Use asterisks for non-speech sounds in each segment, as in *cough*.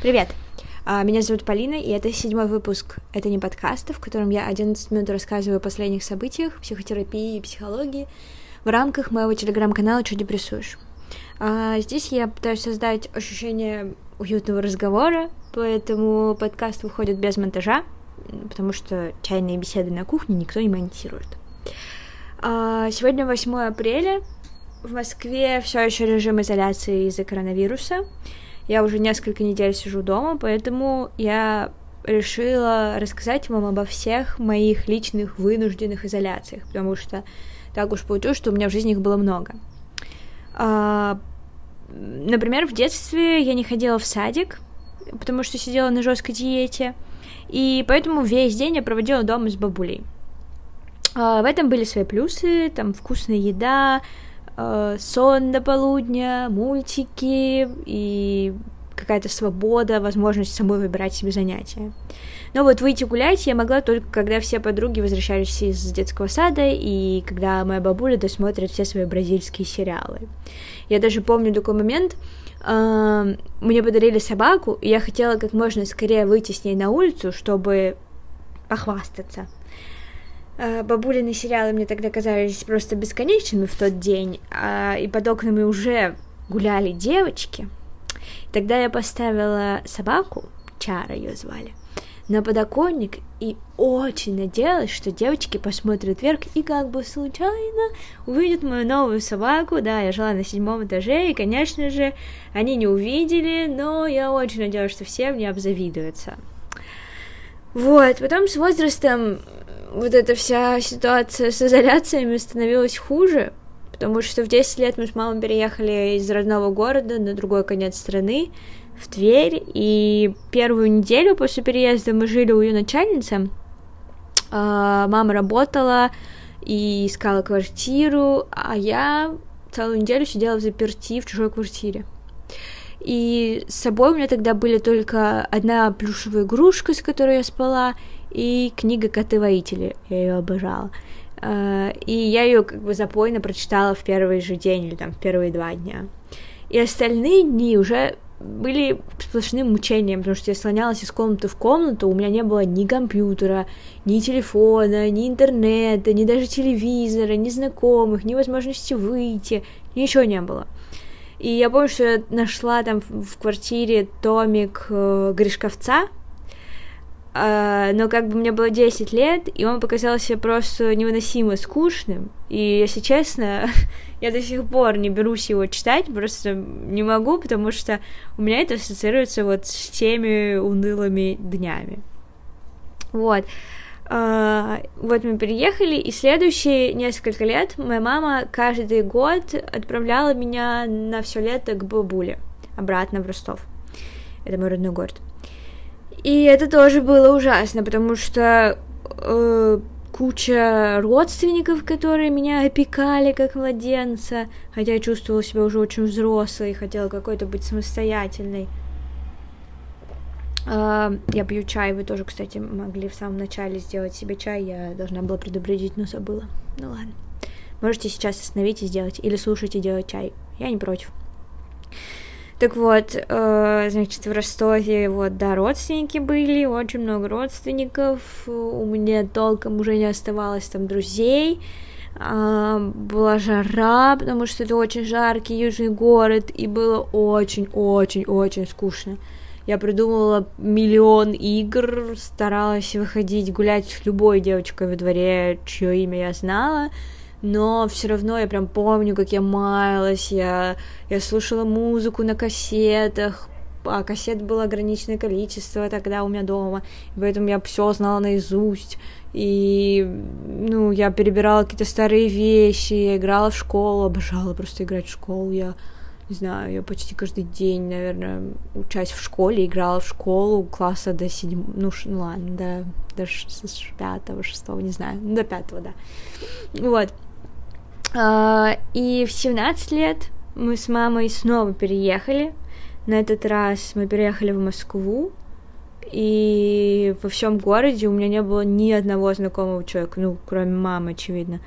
Привет! А, меня зовут Полина, и это седьмой выпуск «Это не подкаста», в котором я 11 минут рассказываю о последних событиях, психотерапии и психологии в рамках моего телеграм-канала «Что депрессуешь?». А, здесь я пытаюсь создать ощущение уютного разговора, поэтому подкаст выходит без монтажа, потому что чайные беседы на кухне никто не монтирует. А, сегодня 8 апреля, в Москве все еще режим изоляции из-за коронавируса, я уже несколько недель сижу дома, поэтому я решила рассказать вам обо всех моих личных вынужденных изоляциях, потому что так уж получилось, что у меня в жизни их было много. А, например, в детстве я не ходила в садик, потому что сидела на жесткой диете, и поэтому весь день я проводила дома с бабулей. А, в этом были свои плюсы, там вкусная еда, э, сон до полудня, мультики и какая-то свобода, возможность самой выбирать себе занятия. Но вот выйти гулять я могла только, когда все подруги возвращались из детского сада, и когда моя бабуля досмотрит все свои бразильские сериалы. Я даже помню такой момент, э, мне подарили собаку, и я хотела как можно скорее выйти с ней на улицу, чтобы похвастаться. Э, бабулины сериалы мне тогда казались просто бесконечными в тот день, а, и под окнами уже гуляли девочки. Тогда я поставила собаку, Чара ее звали, на подоконник и очень надеялась, что девочки посмотрят вверх и как бы случайно увидят мою новую собаку. Да, я жила на седьмом этаже, и, конечно же, они не увидели, но я очень надеялась, что все мне обзавидуются. Вот, потом с возрастом вот эта вся ситуация с изоляциями становилась хуже, потому что в 10 лет мы с мамой переехали из родного города на другой конец страны, в Тверь, и первую неделю после переезда мы жили у ее начальницы. А, мама работала и искала квартиру, а я целую неделю сидела в заперти в чужой квартире. И с собой у меня тогда были только одна плюшевая игрушка, с которой я спала, и книга «Коты-воители», я ее обожала. Uh, и я ее как бы запойно прочитала в первый же день или там в первые два дня. И остальные дни уже были сплошным мучением, потому что я слонялась из комнаты в комнату, у меня не было ни компьютера, ни телефона, ни интернета, ни даже телевизора, ни знакомых, ни возможности выйти, ничего не было. И я помню, что я нашла там в квартире томик э, Гришковца, но как бы мне было 10 лет, и он показался просто невыносимо скучным, и, если честно, *laughs* я до сих пор не берусь его читать, просто не могу, потому что у меня это ассоциируется вот с теми унылыми днями. Вот. Uh, вот мы переехали, и следующие несколько лет моя мама каждый год отправляла меня на все лето к бабуле, обратно в Ростов. Это мой родной город. И это тоже было ужасно, потому что э, куча родственников, которые меня опекали как младенца, хотя я чувствовала себя уже очень взрослой, хотела какой-то быть самостоятельной. Uh, я пью чай, вы тоже, кстати, могли в самом начале сделать себе чай, я должна была предупредить, но забыла. Ну ладно. Можете сейчас остановить и сделать, или слушать и делать чай. Я не против. Так вот, э, значит, в Ростове вот, да, родственники были, очень много родственников, у меня толком уже не оставалось там друзей, э, была жара, потому что это очень жаркий южный город, и было очень-очень-очень скучно. Я придумала миллион игр, старалась выходить гулять с любой девочкой во дворе, чье имя я знала, но все равно я прям помню, как я маялась, я, я слушала музыку на кассетах, а кассет было ограниченное количество тогда у меня дома, поэтому я все знала наизусть, и, ну, я перебирала какие-то старые вещи, я играла в школу, обожала просто играть в школу, я не знаю, я почти каждый день, наверное, учась в школе, играла в школу класса до седьмого, ну, ш... ну ладно, до, до пятого, шестого, не знаю, до пятого, да. Вот. А, и в 17 лет мы с мамой снова переехали. На этот раз мы переехали в Москву, и во всем городе у меня не было ни одного знакомого человека, ну, кроме мамы, очевидно,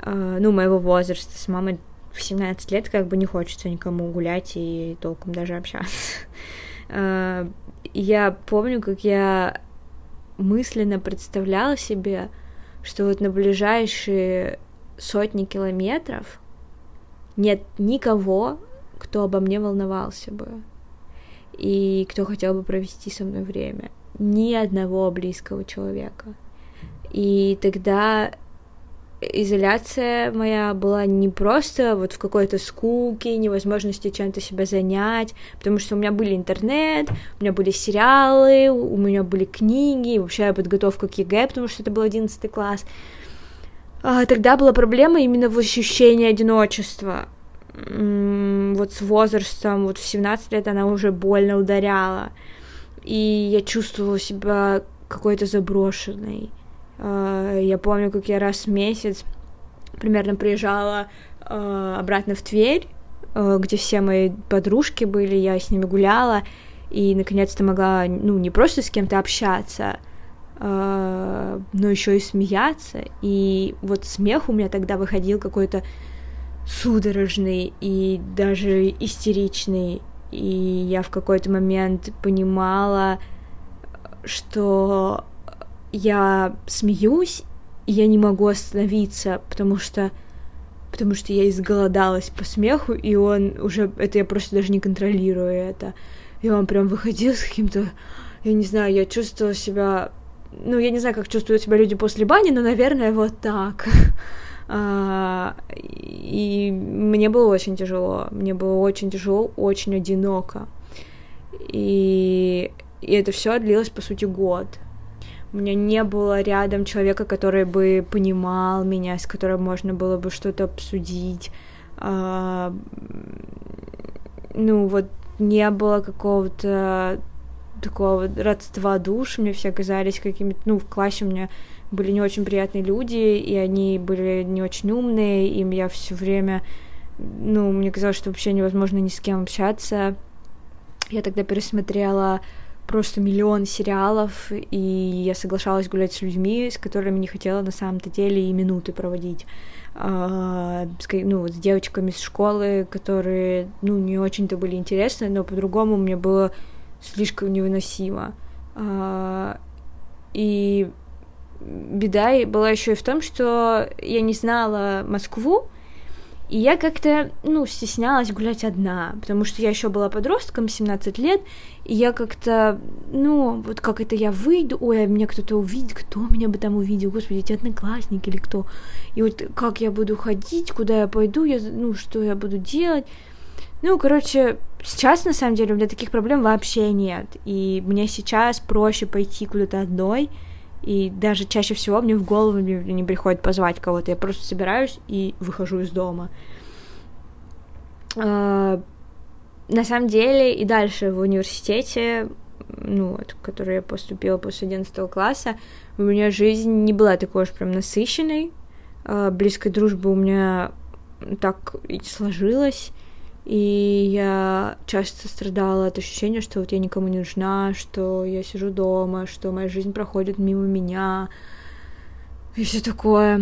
а, ну, моего возраста. С мамой в 17 лет как бы не хочется никому гулять и толком даже общаться. *laughs* А, я помню, как я мысленно представляла себе, что вот на ближайшие сотни километров нет никого, кто обо мне волновался бы и кто хотел бы провести со мной время. Ни одного близкого человека. И тогда изоляция моя была не просто вот в какой-то скуке, невозможности чем-то себя занять, потому что у меня были интернет, у меня были сериалы, у меня были книги, вообще подготовка к ЕГЭ, потому что это был одиннадцатый класс. А, тогда была проблема именно в ощущении одиночества. Вот с возрастом, вот в 17 лет она уже больно ударяла. И я чувствовала себя какой-то заброшенной. А, я помню, как я раз в месяц примерно приезжала а, обратно в Тверь, где все мои подружки были, я с ними гуляла, и наконец-то могла, ну, не просто с кем-то общаться, но еще и смеяться. И вот смех у меня тогда выходил какой-то судорожный и даже истеричный. И я в какой-то момент понимала, что я смеюсь, и я не могу остановиться, потому что потому что я изголодалась по смеху, и он уже, это я просто даже не контролирую это. И он прям выходил с каким-то, я не знаю, я чувствовала себя, ну, я не знаю, как чувствуют себя люди после бани, но, наверное, вот так. *laughs* А, и мне было очень тяжело, мне было очень тяжело, очень одиноко. И, и это все длилось, по сути, год. У меня не было рядом человека, который бы понимал меня, с которым можно было бы что-то обсудить. А, ну, вот не было какого-то такого родства душ, мне все казались какими-то, ну, в классе у меня были не очень приятные люди, и они были не очень умные, им я все время, ну, мне казалось, что вообще невозможно ни с кем общаться. Я тогда пересмотрела просто миллион сериалов, и я соглашалась гулять с людьми, с которыми не хотела на самом-то деле и минуты проводить. А, ну, вот с девочками с школы, которые, ну, не очень-то были интересны, но по-другому мне было слишком невыносимо. А, и беда была еще и в том, что я не знала Москву, и я как-то, ну, стеснялась гулять одна, потому что я еще была подростком, 17 лет, и я как-то, ну, вот как это я выйду, ой, а меня кто-то увидит, кто меня бы там увидел, господи, эти одноклассники или кто, и вот как я буду ходить, куда я пойду, я, ну, что я буду делать, ну, короче, сейчас, на самом деле, у меня таких проблем вообще нет, и мне сейчас проще пойти куда-то одной, и даже чаще всего мне в голову не приходит позвать кого-то. Я просто собираюсь и выхожу из дома. А, на самом деле и дальше в университете, ну, вот, в который я поступила после 11 класса, у меня жизнь не была такой уж прям насыщенной. А, близкой дружбы у меня так и сложилось. И я часто страдала от ощущения, что вот я никому не нужна, что я сижу дома, что моя жизнь проходит мимо меня, и все такое.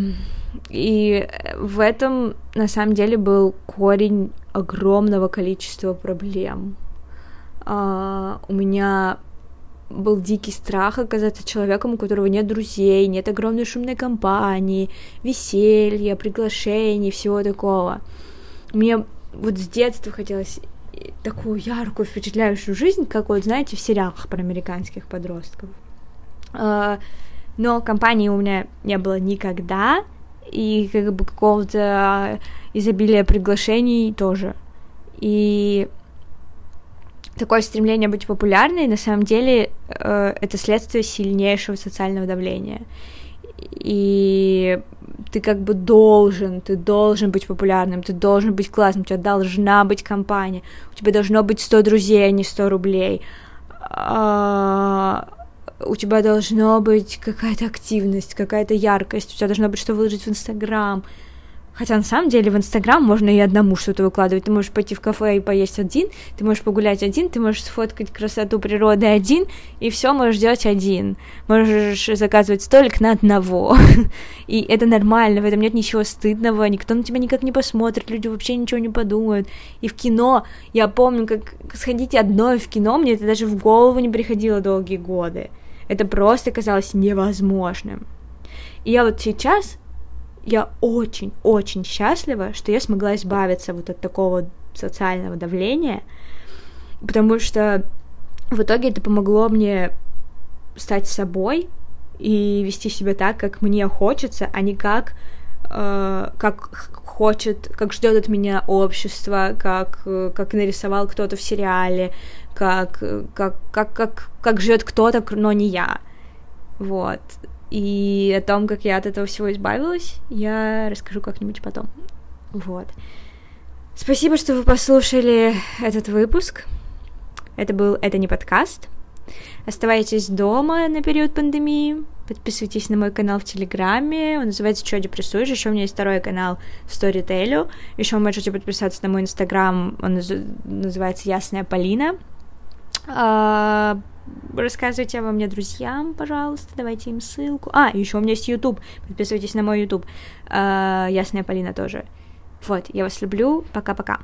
И в этом на самом деле был корень огромного количества проблем. А, у меня был дикий страх оказаться человеком, у которого нет друзей, нет огромной шумной компании, веселья, приглашений, всего такого. Мне вот с детства хотелось такую яркую, впечатляющую жизнь, как вот, знаете, в сериалах про американских подростков. А, но компании у меня не было никогда, и как бы какого-то изобилия приглашений тоже. И такое стремление быть популярной, на самом деле, э, это следствие сильнейшего социального давления. И ты как бы должен, ты должен быть популярным, ты должен быть классным, у тебя должна быть компания, у тебя должно быть 100 друзей, а не 100 рублей. А, у тебя должно быть какая-то активность, какая-то яркость, у тебя должно быть что выложить в Инстаграм. Хотя на самом деле в Инстаграм можно и одному что-то выкладывать. Ты можешь пойти в кафе и поесть один, ты можешь погулять один, ты можешь сфоткать красоту природы один, и все можешь делать один. Можешь заказывать столик на одного. *laughs* и это нормально, в этом нет ничего стыдного, никто на тебя никак не посмотрит, люди вообще ничего не подумают. И в кино, я помню, как сходить одной в кино, мне это даже в голову не приходило долгие годы. Это просто казалось невозможным. И я вот сейчас я очень-очень счастлива, что я смогла избавиться вот от такого социального давления, потому что в итоге это помогло мне стать собой и вести себя так, как мне хочется, а не как э, как хочет, как ждет от меня общество, как как нарисовал кто-то в сериале, как как как как как живет кто-то, но не я. Вот. И о том, как я от этого всего избавилась, я расскажу как-нибудь потом. Вот. Спасибо, что вы послушали этот выпуск. Это был «Это не подкаст». Оставайтесь дома на период пандемии. Подписывайтесь на мой канал в Телеграме. Он называется «Чё депрессуешь?». Еще у меня есть второй канал Storytel. Еще вы можете подписаться на мой инстаграм. Он называется «Ясная Полина». А, рассказывайте обо мне друзьям, пожалуйста, давайте им ссылку. А, еще у меня есть YouTube, подписывайтесь на мой YouTube. А, Ясная Полина тоже. Вот, я вас люблю, пока-пока.